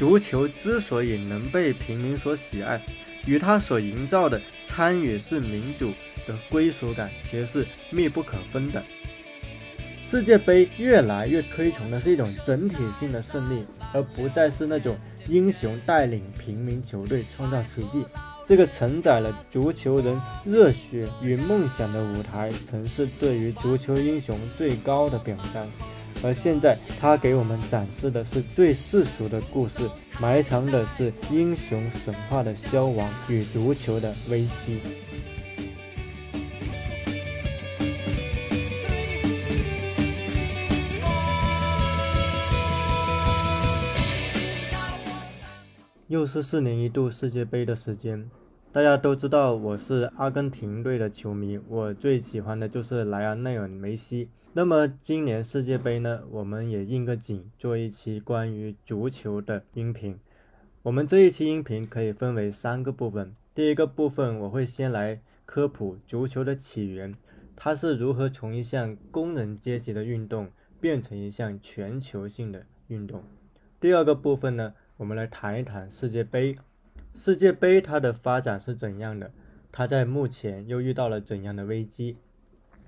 足球之所以能被平民所喜爱，与它所营造的参与式民主的归属感其实是密不可分的。世界杯越来越推崇的是一种整体性的胜利，而不再是那种英雄带领平民球队创造奇迹。这个承载了足球人热血与梦想的舞台，曾是对于足球英雄最高的表彰。而现在，他给我们展示的是最世俗的故事，埋藏的是英雄神话的消亡与足球的危机。又是四年一度世界杯的时间，大家都知道我是阿根廷队的球迷，我最喜欢的就是莱昂内尔·梅西。那么今年世界杯呢，我们也应个景，做一期关于足球的音频。我们这一期音频可以分为三个部分，第一个部分我会先来科普足球的起源，它是如何从一项工人阶级的运动变成一项全球性的运动。第二个部分呢？我们来谈一谈世界杯。世界杯它的发展是怎样的？它在目前又遇到了怎样的危机？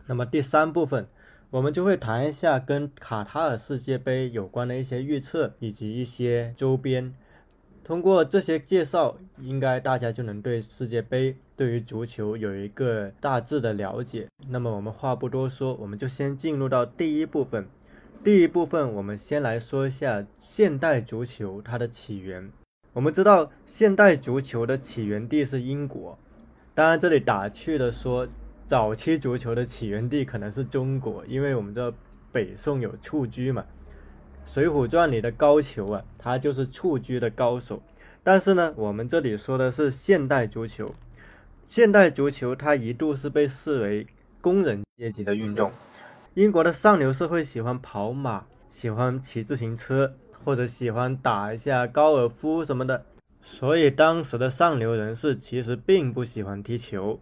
那么第三部分，我们就会谈一下跟卡塔尔世界杯有关的一些预测以及一些周边。通过这些介绍，应该大家就能对世界杯对于足球有一个大致的了解。那么我们话不多说，我们就先进入到第一部分。第一部分，我们先来说一下现代足球它的起源。我们知道，现代足球的起源地是英国。当然，这里打趣的说，早期足球的起源地可能是中国，因为我们知道北宋有蹴鞠嘛，《水浒传》里的高俅啊，他就是蹴鞠的高手。但是呢，我们这里说的是现代足球。现代足球它一度是被视为工人阶级的运动。英国的上流社会喜欢跑马，喜欢骑自行车，或者喜欢打一下高尔夫什么的，所以当时的上流人士其实并不喜欢踢球。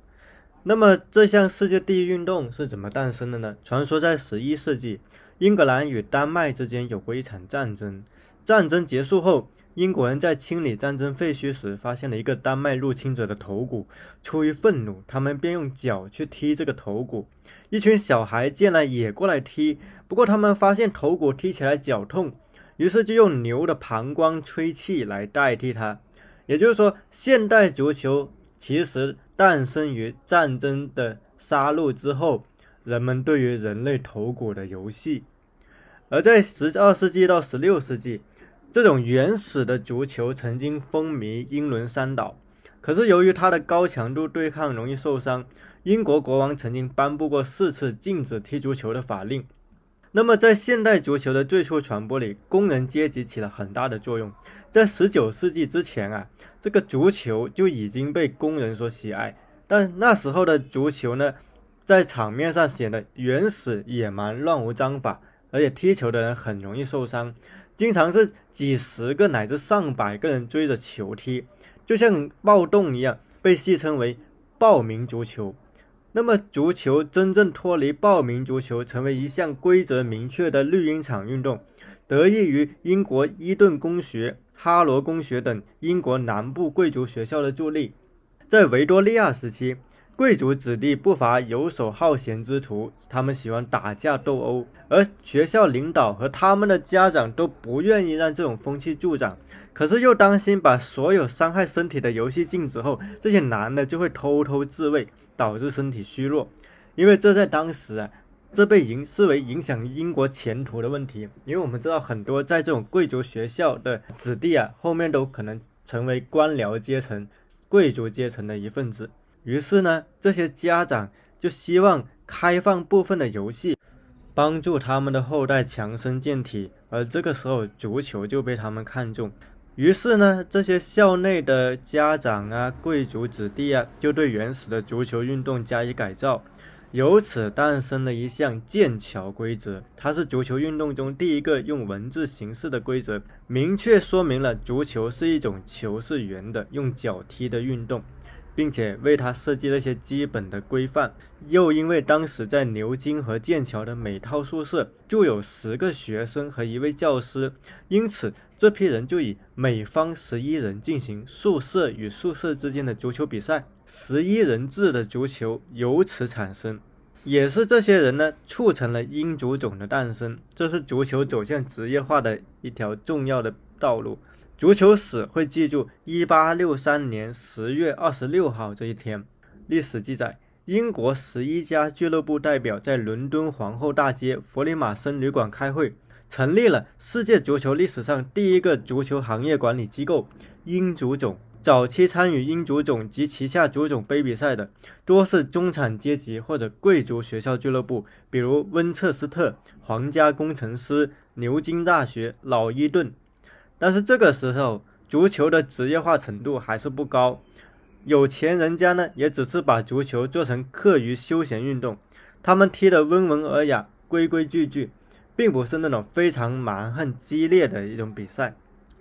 那么这项世界第一运动是怎么诞生的呢？传说在十一世纪，英格兰与丹麦之间有过一场战争，战争结束后。英国人在清理战争废墟时，发现了一个丹麦入侵者的头骨。出于愤怒，他们便用脚去踢这个头骨。一群小孩见了也过来踢，不过他们发现头骨踢起来脚痛，于是就用牛的膀胱吹气来代替它。也就是说，现代足球其实诞生于战争的杀戮之后，人们对于人类头骨的游戏。而在十二世纪到十六世纪。这种原始的足球曾经风靡英伦三岛，可是由于它的高强度对抗容易受伤，英国国王曾经颁布过四次禁止踢足球的法令。那么，在现代足球的最初传播里，工人阶级起了很大的作用。在19世纪之前啊，这个足球就已经被工人所喜爱，但那时候的足球呢，在场面上显得原始、野蛮、乱无章法，而且踢球的人很容易受伤。经常是几十个乃至上百个人追着球踢，就像暴动一样，被戏称为“暴民足球”。那么，足球真正脱离暴民足球，成为一项规则明确的绿茵场运动，得益于英国伊顿公学、哈罗公学等英国南部贵族学校的助力。在维多利亚时期。贵族子弟不乏游手好闲之徒，他们喜欢打架斗殴，而学校领导和他们的家长都不愿意让这种风气助长。可是又担心把所有伤害身体的游戏禁止后，这些男的就会偷偷自卫，导致身体虚弱。因为这在当时啊，这被影视为影响英国前途的问题。因为我们知道很多在这种贵族学校的子弟啊，后面都可能成为官僚阶层、贵族阶层的一份子。于是呢，这些家长就希望开放部分的游戏，帮助他们的后代强身健体。而这个时候，足球就被他们看中。于是呢，这些校内的家长啊、贵族子弟啊，就对原始的足球运动加以改造，由此诞生了一项剑桥规则。它是足球运动中第一个用文字形式的规则，明确说明了足球是一种球是圆的、用脚踢的运动。并且为他设计了一些基本的规范。又因为当时在牛津和剑桥的每套宿舍就有十个学生和一位教师，因此这批人就以每方十一人进行宿舍与宿舍之间的足球比赛，十一人制的足球由此产生。也是这些人呢，促成了英足总的诞生，这是足球走向职业化的一条重要的道路。足球史会记住1863年10月26号这一天。历史记载，英国十一家俱乐部代表在伦敦皇后大街弗里马森旅馆开会，成立了世界足球历史上第一个足球行业管理机构——英足总。早期参与英足总及旗下足总杯比赛的，多是中产阶级或者贵族学校俱乐部，比如温彻斯特、皇家工程师、牛津大学、老伊顿。但是这个时候，足球的职业化程度还是不高，有钱人家呢，也只是把足球做成课余休闲运动，他们踢得温文尔雅、规规矩矩，并不是那种非常蛮横激烈的一种比赛。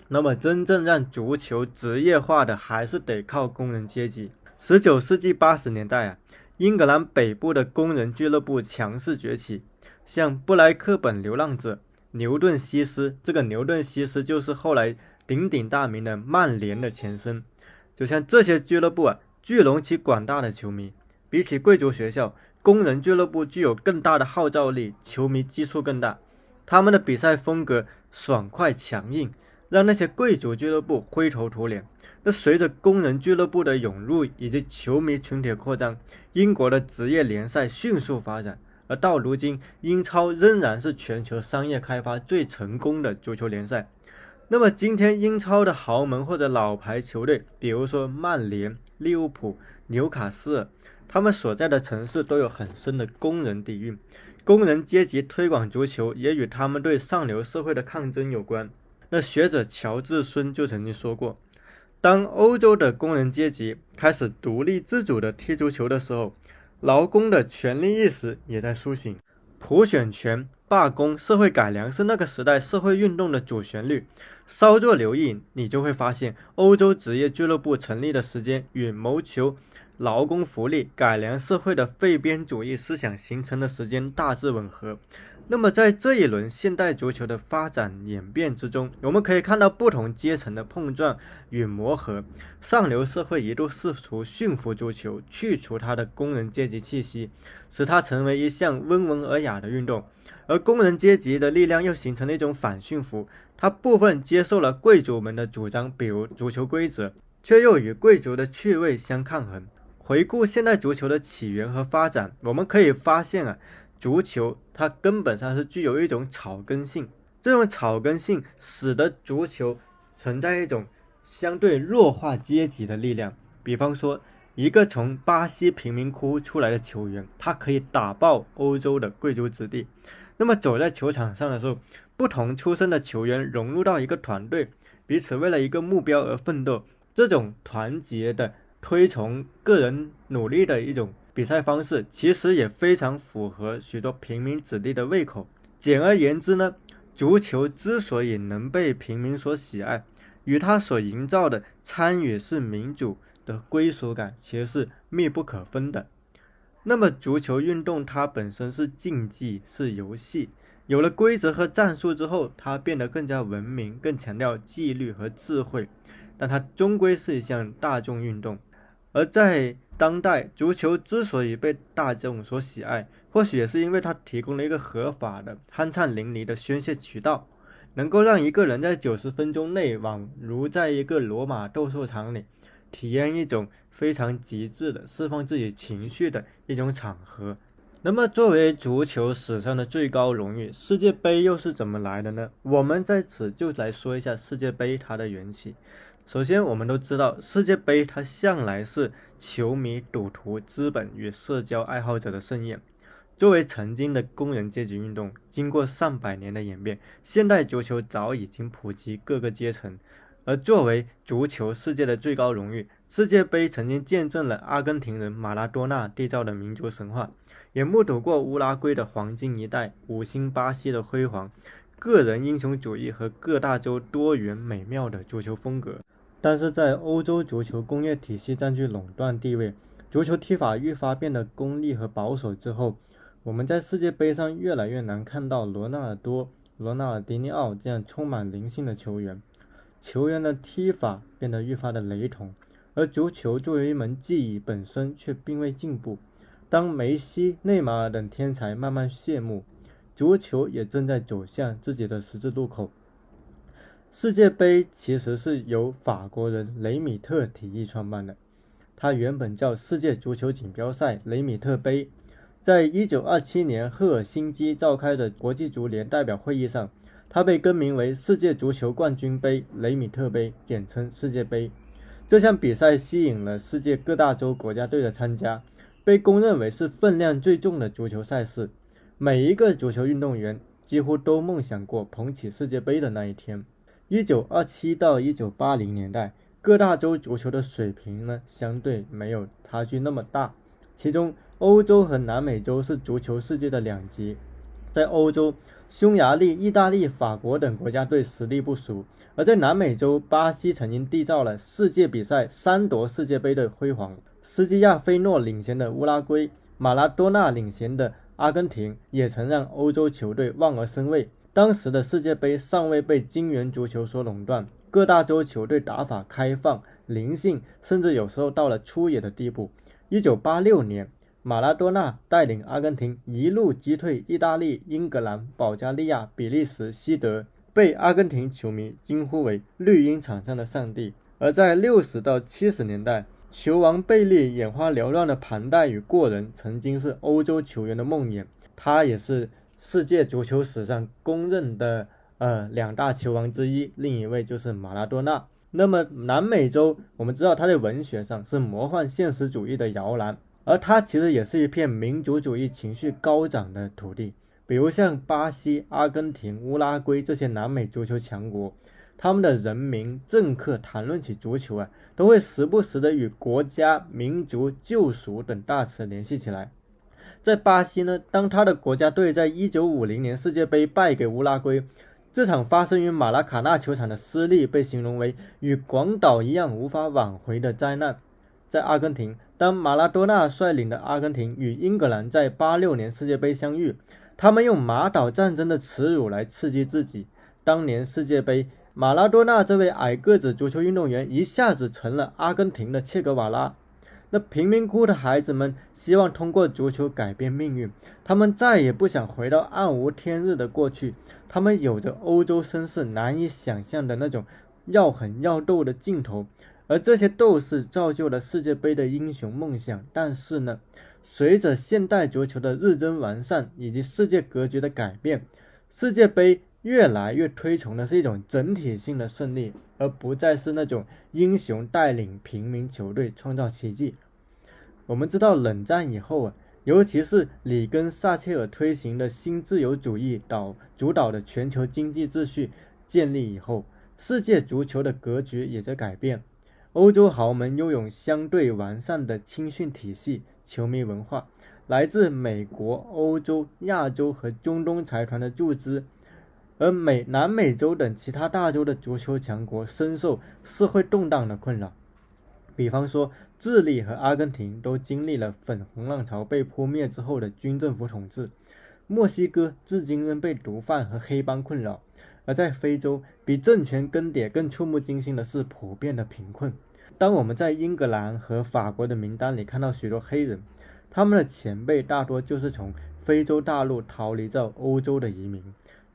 那么，真正让足球职业化的，还是得靠工人阶级。十九世纪八十年代啊，英格兰北部的工人俱乐部强势崛起，像布莱克本流浪者、牛顿西斯，这个牛顿西斯就是后来鼎鼎大名的曼联的前身。就像这些俱乐部啊，聚拢起广大的球迷。比起贵族学校，工人俱乐部具有更大的号召力，球迷基数更大。他们的比赛风格爽快强硬。让那些贵族俱乐部灰头土脸。那随着工人俱乐部的涌入以及球迷群体扩张，英国的职业联赛迅速发展。而到如今，英超仍然是全球商业开发最成功的足球联赛。那么，今天英超的豪门或者老牌球队，比如说曼联、利物浦、纽卡斯尔，他们所在的城市都有很深的工人底蕴。工人阶级推广足球，也与他们对上流社会的抗争有关。那学者乔治孙就曾经说过，当欧洲的工人阶级开始独立自主地踢足球的时候，劳工的权利意识也在苏醒。普选权、罢工、社会改良是那个时代社会运动的主旋律。稍作留意，你就会发现，欧洲职业俱乐部成立的时间与谋求劳工福利、改良社会的废边主义思想形成的时间大致吻合。那么，在这一轮现代足球的发展演变之中，我们可以看到不同阶层的碰撞与磨合。上流社会一度试图驯服足球，去除它的工人阶级气息，使它成为一项温文尔雅的运动；而工人阶级的力量又形成了一种反驯服，它部分接受了贵族们的主张，比如足球规则，却又与贵族的趣味相抗衡。回顾现代足球的起源和发展，我们可以发现啊。足球它根本上是具有一种草根性，这种草根性使得足球存在一种相对弱化阶级的力量。比方说，一个从巴西贫民窟出来的球员，他可以打爆欧洲的贵族子弟。那么走在球场上的时候，不同出身的球员融入到一个团队，彼此为了一个目标而奋斗，这种团结的推崇个人努力的一种。比赛方式其实也非常符合许多平民子弟的胃口。简而言之呢，足球之所以能被平民所喜爱，与它所营造的参与式民主的归属感其实是密不可分的。那么，足球运动它本身是竞技，是游戏，有了规则和战术之后，它变得更加文明，更强调纪律和智慧。但它终归是一项大众运动，而在当代足球之所以被大众所喜爱，或许也是因为它提供了一个合法的、酣畅淋漓的宣泄渠道，能够让一个人在九十分钟内，宛如在一个罗马斗兽场里，体验一种非常极致的释放自己情绪的一种场合。那么，作为足球史上的最高荣誉，世界杯又是怎么来的呢？我们在此就来说一下世界杯它的缘起。首先，我们都知道世界杯它向来是球迷、赌徒、资本与社交爱好者的盛宴。作为曾经的工人阶级运动，经过上百年的演变，现代足球早已经普及各个阶层。而作为足球世界的最高荣誉，世界杯曾经见证了阿根廷人马拉多纳缔造的民族神话，也目睹过乌拉圭的黄金一代、五星巴西的辉煌、个人英雄主义和各大洲多元美妙的足球风格。但是在欧洲足球工业体系占据垄断地位，足球踢法愈发变得功利和保守之后，我们在世界杯上越来越难看到罗纳尔多、罗纳尔迪尼奥这样充满灵性的球员。球员的踢法变得愈发的雷同，而足球作为一门技艺本身却并未进步。当梅西、内马尔等天才慢慢谢幕，足球也正在走向自己的十字路口。世界杯其实是由法国人雷米特提议创办的，它原本叫世界足球锦标赛雷米特杯。在一九二七年赫尔辛基召开的国际足联代表会议上，它被更名为世界足球冠军杯雷米特杯，简称世界杯。这项比赛吸引了世界各大洲国家队的参加，被公认为是分量最重的足球赛事。每一个足球运动员几乎都梦想过捧起世界杯的那一天。一九二七到一九八零年代，各大洲足球的水平呢，相对没有差距那么大。其中，欧洲和南美洲是足球世界的两极。在欧洲，匈牙利、意大利、法国等国家队实力不俗；而在南美洲，巴西曾经缔造了世界比赛三夺世界杯的辉煌。斯基亚菲诺领衔的乌拉圭，马拉多纳领衔的阿根廷，也曾让欧洲球队望而生畏。当时的世界杯尚未被金元足球所垄断，各大洲球队打法开放、灵性，甚至有时候到了粗野的地步。一九八六年，马拉多纳带领阿根廷一路击退意大利、英格兰、保加利亚、比利时、西德，被阿根廷球迷惊呼为“绿茵场上的上帝”。而在六十到七十年代，球王贝利眼花缭乱的盘带与过人，曾经是欧洲球员的梦魇。他也是。世界足球史上公认的呃两大球王之一，另一位就是马拉多纳。那么南美洲，我们知道他在文学上是魔幻现实主义的摇篮，而它其实也是一片民族主义情绪高涨的土地。比如像巴西、阿根廷、乌拉圭这些南美足球强国，他们的人民政客谈论起足球啊，都会时不时的与国家、民族、救赎等大词联系起来。在巴西呢，当他的国家队在1950年世界杯败给乌拉圭，这场发生于马拉卡纳球场的失利被形容为与广岛一样无法挽回的灾难。在阿根廷，当马拉多纳率领的阿根廷与英格兰在86年世界杯相遇，他们用马岛战争的耻辱来刺激自己。当年世界杯，马拉多纳这位矮个子足球运动员一下子成了阿根廷的切格瓦拉。那贫民窟的孩子们希望通过足球改变命运，他们再也不想回到暗无天日的过去。他们有着欧洲绅士难以想象的那种要狠要斗的劲头，而这些斗士造就了世界杯的英雄梦想。但是呢，随着现代足球的日臻完善以及世界格局的改变，世界杯越来越推崇的是一种整体性的胜利。而不再是那种英雄带领平民球队创造奇迹。我们知道，冷战以后啊，尤其是里根、撒切尔推行的新自由主义导主导的全球经济秩序建立以后，世界足球的格局也在改变。欧洲豪门拥有相对完善的青训体系、球迷文化，来自美国、欧洲、亚洲和中东财团的注资。而美、南美洲等其他大洲的足球强国深受社会动荡的困扰，比方说，智利和阿根廷都经历了粉红浪潮被扑灭之后的军政府统治，墨西哥至今仍被毒贩和黑帮困扰，而在非洲，比政权更迭更触目惊心的是普遍的贫困。当我们在英格兰和法国的名单里看到许多黑人，他们的前辈大多就是从非洲大陆逃离到欧洲的移民。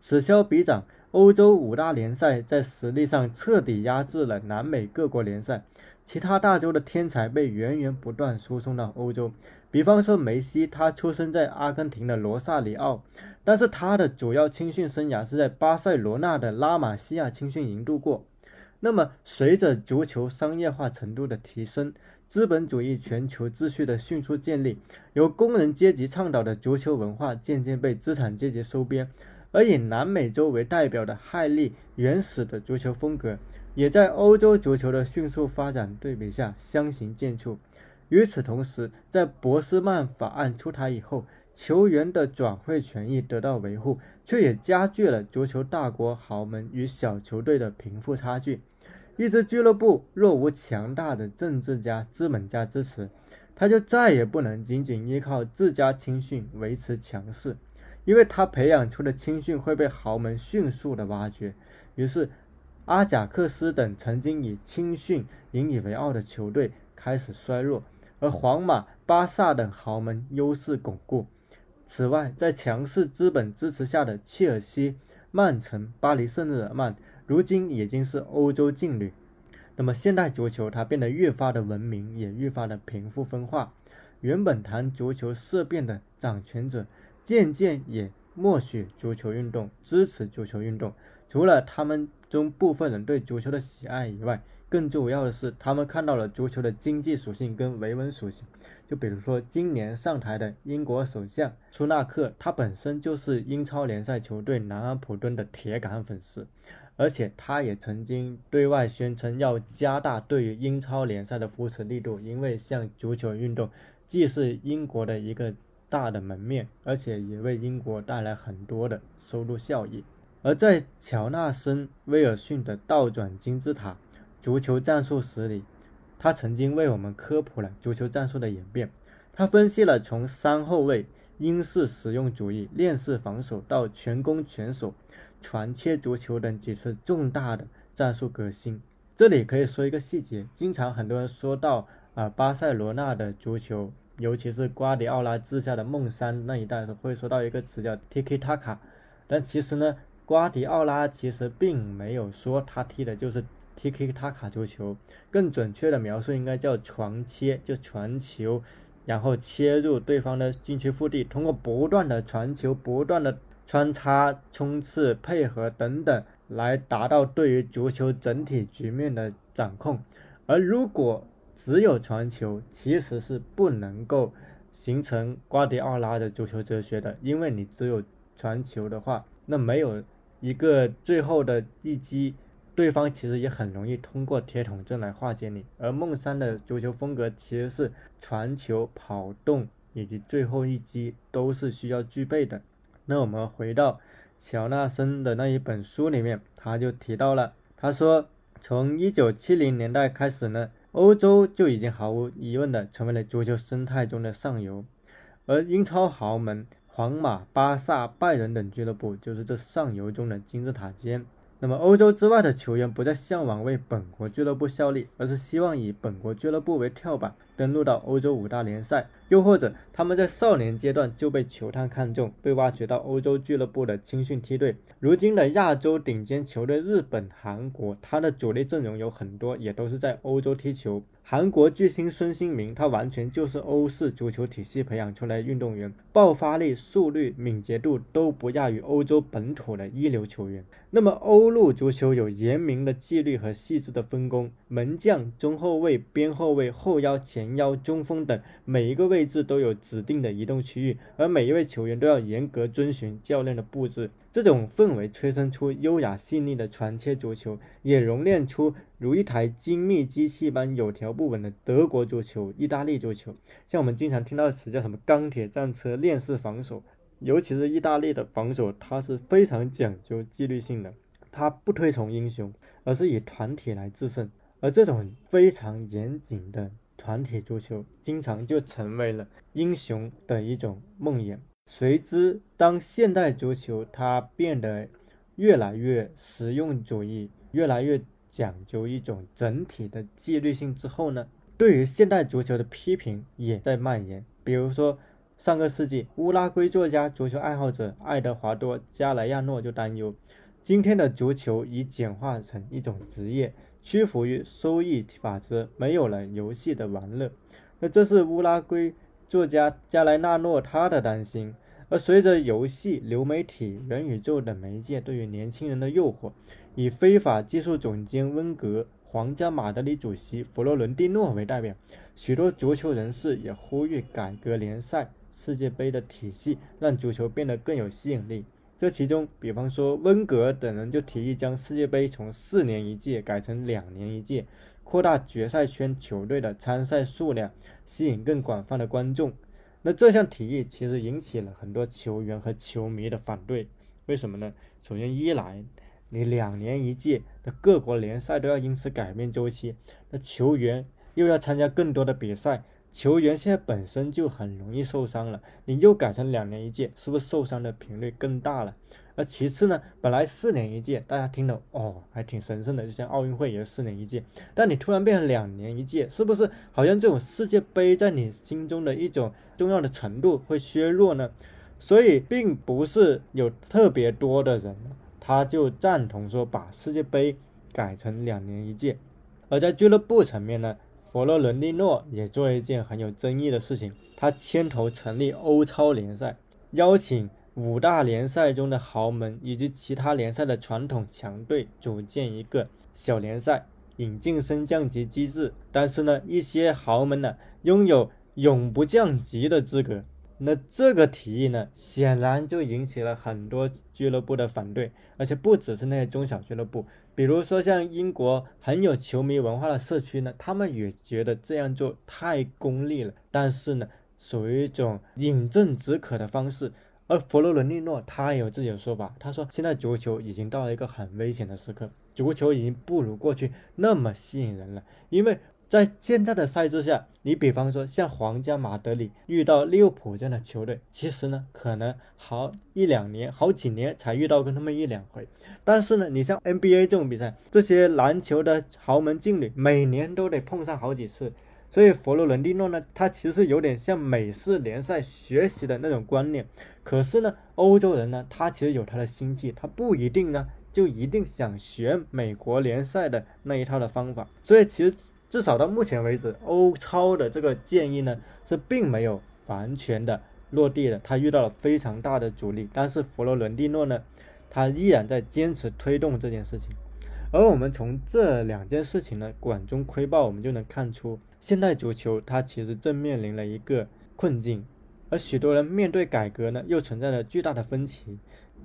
此消彼长，欧洲五大联赛在实力上彻底压制了南美各国联赛，其他大洲的天才被源源不断输送到欧洲。比方说梅西，他出生在阿根廷的罗萨里奥，但是他的主要青训生涯是在巴塞罗那的拉玛西亚青训营度过。那么，随着足球商业化程度的提升，资本主义全球秩序的迅速建立，由工人阶级倡导的足球文化渐渐被资产阶级收编。而以南美洲为代表的骇利原始的足球风格，也在欧洲足球的迅速发展对比下相形见绌。与此同时，在博斯曼法案出台以后，球员的转会权益得到维护，却也加剧了足球大国豪门与小球队的贫富差距。一支俱乐部若无强大的政治家、资本家支持，他就再也不能仅仅依靠自家青训维持强势。因为他培养出的青训会被豪门迅速的挖掘，于是阿贾克斯等曾经以青训引以为傲的球队开始衰落，而皇马、巴萨等豪门优势巩固。此外，在强势资本支持下的切尔西、曼城、巴黎圣日耳曼，如今已经是欧洲劲旅。那么，现代足球它变得越发的文明，也越发的贫富分化。原本谈足球色变的掌权者，渐渐也默许足球运动，支持足球运动。除了他们中部分人对足球的喜爱以外，更重要的是，他们看到了足球的经济属性跟维稳属性。就比如说，今年上台的英国首相苏纳克，他本身就是英超联赛球队南安普敦的铁杆粉丝，而且他也曾经对外宣称要加大对于英超联赛的扶持力度，因为像足球运动既是英国的一个大的门面，而且也为英国带来很多的收入效益。而在乔纳森·威尔逊的倒转金字塔足球战术史里，他曾经为我们科普了足球战术的演变。他分析了从三后卫、英式实用主义、链式防守到全攻全守、传切足球等几次重大的战术革新。这里可以说一个细节：经常很多人说到啊，巴塞罗那的足球，尤其是瓜迪奥拉治下的梦三那一代，会说到一个词叫 “tiki taka”，但其实呢。瓜迪奥拉其实并没有说他踢的就是 Tiki Taka 足球，更准确的描述应该叫传切，就传球，然后切入对方的禁区腹地，通过不断的传球、不断的穿插、冲刺、配合等等，来达到对于足球整体局面的掌控。而如果只有传球，其实是不能够形成瓜迪奥拉的足球哲学的，因为你只有传球的话，那没有。一个最后的一击，对方其实也很容易通过铁桶阵来化解你。而梦三的足球风格其实是传球、跑动以及最后一击都是需要具备的。那我们回到乔纳森的那一本书里面，他就提到了，他说从一九七零年代开始呢，欧洲就已经毫无疑问的成为了足球生态中的上游，而英超豪门。皇马、巴萨、拜仁等俱乐部就是这上游中的金字塔尖。那么，欧洲之外的球员不再向往为本国俱乐部效力，而是希望以本国俱乐部为跳板，登陆到欧洲五大联赛。又或者，他们在少年阶段就被球探看中，被挖掘到欧洲俱乐部的青训梯队。如今的亚洲顶尖球队日本、韩国，他的主力阵容有很多也都是在欧洲踢球。韩国巨星孙兴民，他完全就是欧式足球体系培养出来的运动员，爆发力、速率、敏捷度都不亚于欧洲本土的一流球员。那么，欧陆足球有严明的纪律和细致的分工，门将、中后卫、边后卫、后腰、前前腰、中锋等每一个位置都有指定的移动区域，而每一位球员都要严格遵循教练的布置。这种氛围催生出优雅细腻的传切足球，也熔炼出如一台精密机器般有条不紊的德国足球、意大利足球。像我们经常听到的词叫什么“钢铁战车”、“链式防守”，尤其是意大利的防守，它是非常讲究纪律性的，它不推崇英雄，而是以团体来制胜。而这种非常严谨的团体足球，经常就成为了英雄的一种梦魇。随之，当现代足球它变得越来越实用主义，越来越讲究一种整体的纪律性之后呢，对于现代足球的批评也在蔓延。比如说，上个世纪乌拉圭作家、足球爱好者爱德华多·加莱亚诺就担忧，今天的足球已简化成一种职业，屈服于收益法则，没有了游戏的玩乐。那这是乌拉圭。作家加莱纳诺他的担心，而随着游戏、流媒体、元宇宙等媒介对于年轻人的诱惑，以非法技术总监温格、皇家马德里主席弗洛伦蒂诺为代表，许多足球人士也呼吁改革联赛、世界杯的体系，让足球变得更有吸引力。这其中，比方说温格等人就提议将世界杯从四年一届改成两年一届。扩大决赛圈球队的参赛数量，吸引更广泛的观众。那这项提议其实引起了很多球员和球迷的反对。为什么呢？首先，一来你两年一届的各国联赛都要因此改变周期，那球员又要参加更多的比赛，球员现在本身就很容易受伤了，你又改成两年一届，是不是受伤的频率更大了？而其次呢，本来四年一届，大家听了哦，还挺神圣的，就像奥运会也是四年一届，但你突然变成两年一届，是不是好像这种世界杯在你心中的一种重要的程度会削弱呢？所以并不是有特别多的人，他就赞同说把世界杯改成两年一届。而在俱乐部层面呢，佛罗伦蒂诺也做了一件很有争议的事情，他牵头成立欧超联赛，邀请。五大联赛中的豪门以及其他联赛的传统强队组建一个小联赛，引进升降级机制。但是呢，一些豪门呢拥有永不降级的资格。那这个提议呢，显然就引起了很多俱乐部的反对，而且不只是那些中小俱乐部，比如说像英国很有球迷文化的社区呢，他们也觉得这样做太功利了。但是呢，属于一种饮鸩止渴的方式。而佛罗伦蒂诺他也有自己的说法，他说现在足球已经到了一个很危险的时刻，足球已经不如过去那么吸引人了，因为在现在的赛制下，你比方说像皇家马德里遇到利物浦这样的球队，其实呢可能好一两年、好几年才遇到过那么一两回，但是呢，你像 NBA 这种比赛，这些篮球的豪门劲旅每年都得碰上好几次。所以佛罗伦蒂诺呢，他其实有点像美式联赛学习的那种观念。可是呢，欧洲人呢，他其实有他的心计，他不一定呢就一定想学美国联赛的那一套的方法。所以其实至少到目前为止，欧超的这个建议呢是并没有完全的落地的，他遇到了非常大的阻力。但是佛罗伦蒂诺呢，他依然在坚持推动这件事情。而我们从这两件事情呢，管中窥豹，我们就能看出。现代足球它其实正面临了一个困境，而许多人面对改革呢，又存在着巨大的分歧。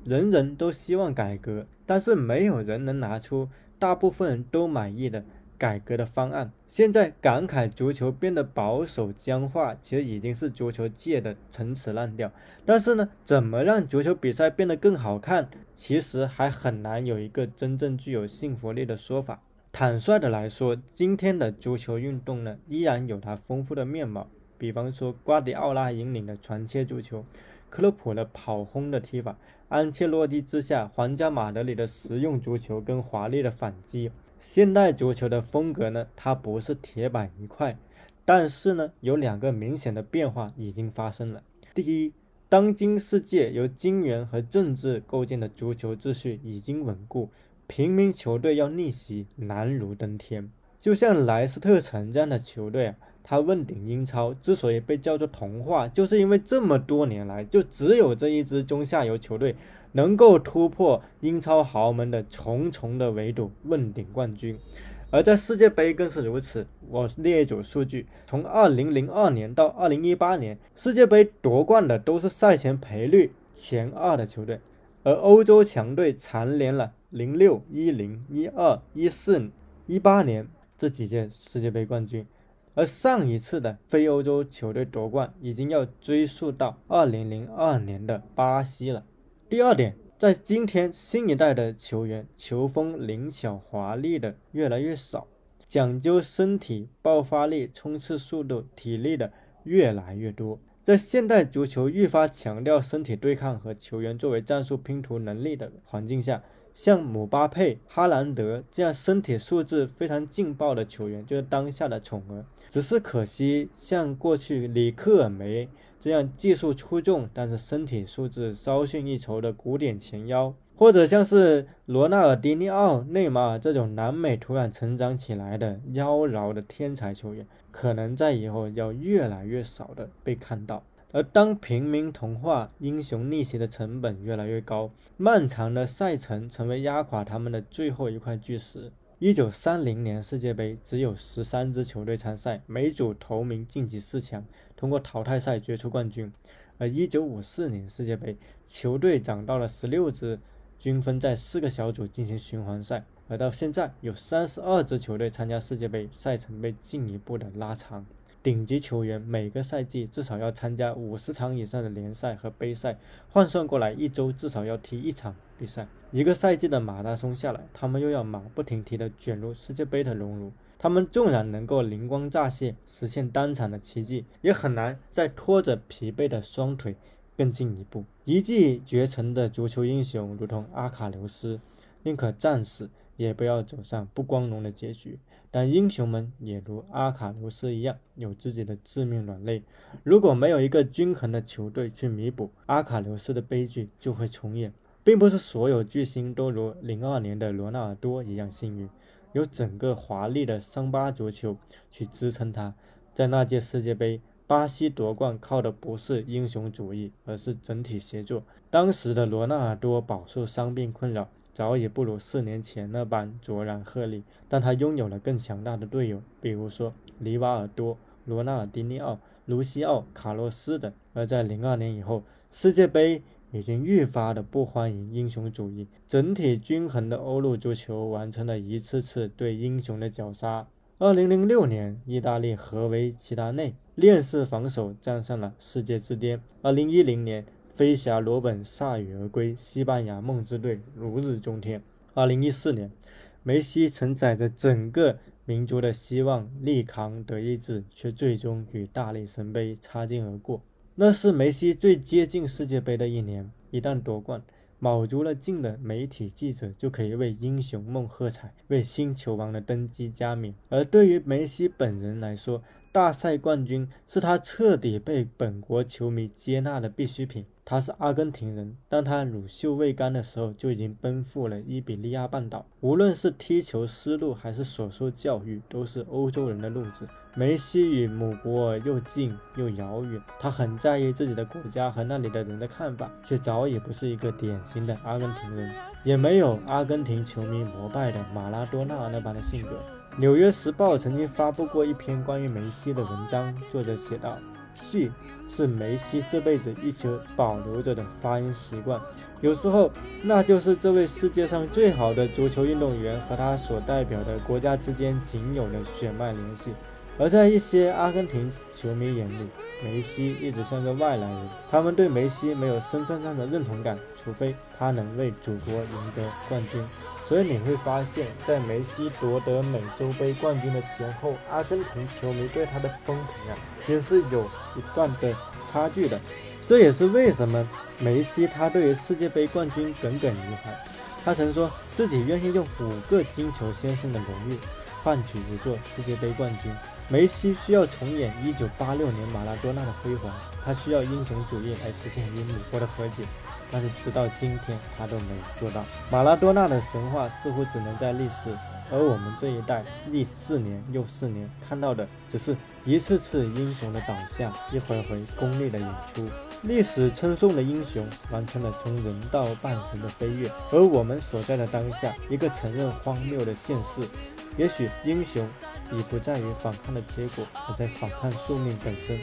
人人都希望改革，但是没有人能拿出大部分人都满意的改革的方案。现在感慨足球变得保守僵化，其实已经是足球界的陈词滥调。但是呢，怎么让足球比赛变得更好看，其实还很难有一个真正具有信服力的说法。坦率的来说，今天的足球运动呢，依然有它丰富的面貌。比方说，瓜迪奥拉引领的传切足球，克洛普的跑轰的踢法，安切洛蒂之下皇家马德里的实用足球跟华丽的反击。现代足球的风格呢，它不是铁板一块，但是呢，有两个明显的变化已经发生了。第一，当今世界由金元和政治构建的足球秩序已经稳固。平民球队要逆袭难如登天，就像莱斯特城这样的球队啊，他问鼎英超之所以被叫做童话，就是因为这么多年来就只有这一支中下游球队能够突破英超豪门的重重的围堵，问鼎冠军。而在世界杯更是如此。我列一组数据：从2002年到2018年，世界杯夺冠的都是赛前赔率前二的球队，而欧洲强队蝉联了。零六、一零、一二、一四、一八年这几届世界杯冠军，而上一次的非欧洲球队夺冠已经要追溯到二零零二年的巴西了。第二点，在今天新一代的球员球风灵巧华丽的越来越少，讲究身体爆发力、冲刺速度、体力的越来越多。在现代足球愈发强调身体对抗和球员作为战术拼图能力的环境下。像姆巴佩、哈兰德这样身体素质非常劲爆的球员，就是当下的宠儿。只是可惜，像过去里克尔梅这样技术出众，但是身体素质稍逊一筹的古典前腰，或者像是罗纳尔迪尼奥、内马尔这种南美土壤成长起来的妖娆的天才球员，可能在以后要越来越少的被看到。而当平民童话英雄逆袭的成本越来越高，漫长的赛程成为压垮他们的最后一块巨石。一九三零年世界杯只有十三支球队参赛，每组头名晋级四强，通过淘汰赛决出冠军。而一九五四年世界杯球队涨到了十六支，均分在四个小组进行循环赛。而到现在有三十二支球队参加世界杯，赛程被进一步的拉长。顶级球员每个赛季至少要参加五十场以上的联赛和杯赛，换算过来，一周至少要踢一场比赛。一个赛季的马拉松下来，他们又要马不停蹄地卷入世界杯的熔炉。他们纵然能够灵光乍现，实现单场的奇迹，也很难再拖着疲惫的双腿更进一步。一骑绝尘的足球英雄，如同阿卡琉斯，宁可战死，也不要走上不光荣的结局。但英雄们也如阿卡琉斯一样，有自己的致命软肋。如果没有一个均衡的球队去弥补，阿卡琉斯的悲剧就会重演。并不是所有巨星都如零二年的罗纳尔多一样幸运，有整个华丽的桑巴足球去支撑他。在那届世界杯，巴西夺冠靠的不是英雄主义，而是整体协作。当时的罗纳尔多饱受伤病困扰，早已不如四年前那般卓然鹤立，但他拥有了更强大的队友，比如说里瓦尔多、罗纳尔迪尼奥、卢西奥、卡洛斯等。而在零二年以后，世界杯。已经愈发的不欢迎英雄主义，整体均衡的欧陆足球完成了一次次对英雄的绞杀。二零零六年，意大利何维齐达内链式防守站上了世界之巅。二零一零年，飞侠罗本铩羽而归，西班牙梦之队如日中天。二零一四年，梅西承载着整个民族的希望力扛德意志，却最终与大力神杯擦肩而过。那是梅西最接近世界杯的一年，一旦夺冠，卯足了劲的媒体记者就可以为英雄梦喝彩，为新球王的登基加冕。而对于梅西本人来说，大赛冠军是他彻底被本国球迷接纳的必需品。他是阿根廷人，当他乳臭未干的时候，就已经奔赴了伊比利亚半岛。无论是踢球思路，还是所受教育，都是欧洲人的路子。梅西与母国又近又遥远，他很在意自己的国家和那里的人的看法，却早已不是一个典型的阿根廷人，也没有阿根廷球迷膜拜的马拉多纳那般的性格。《纽约时报》曾经发布过一篇关于梅西的文章，作者写道。戏是梅西这辈子一直保留着的发音习惯，有时候那就是这位世界上最好的足球运动员和他所代表的国家之间仅有的血脉联系。而在一些阿根廷球迷眼里，梅西一直像个外来人，他们对梅西没有身份上的认同感，除非他能为祖国赢得冠军。所以你会发现，在梅西夺得美洲杯冠军的前后，阿根廷球迷对他的风评啊，其实是有一段的差距的。这也是为什么梅西他对于世界杯冠军耿耿于怀。他曾说自己愿意用五个金球先生的荣誉换取一座世界杯冠军。梅西需要重演1986年马拉多纳的辉煌，他需要英雄主义来实现与美国的和解。但是直到今天，他都没有做到。马拉多纳的神话似乎只能在历史，而我们这一代历四年又四年看到的，只是一次次英雄的倒下，一回回功利的演出。历史称颂的英雄，完成了从人到半神的飞跃。而我们所在的当下，一个承认荒谬的现实：也许英雄已不在于反抗的结果，而在反抗宿命本身。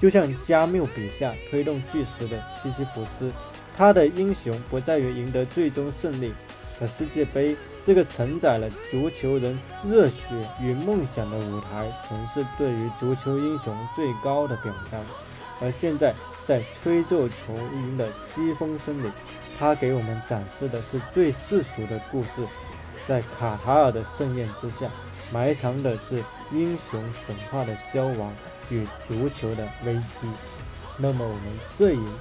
就像加缪笔下推动巨石的西西弗斯。他的英雄不在于赢得最终胜利，而世界杯这个承载了足球人热血与梦想的舞台，曾是对于足球英雄最高的表彰。而现在，在吹奏球音的西风声里，他给我们展示的是最世俗的故事。在卡塔尔的盛宴之下，埋藏的是英雄神话的消亡与足球的危机。那么，我们这一期。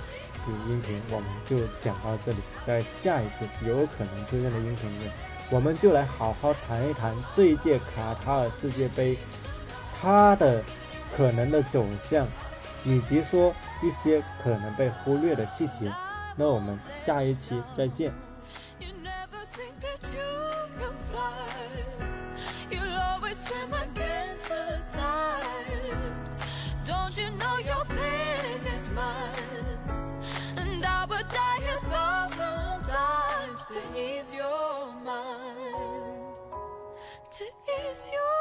音频我们就讲到这里，在下一次有可能出现的音频里面，我们就来好好谈一谈这一届卡塔尔世界杯它的可能的走向，以及说一些可能被忽略的细节。那我们下一期再见。never think that you can fly swim against the tide. Don't you know your pain is mine? And I would die a thousand times to ease your mind, to ease your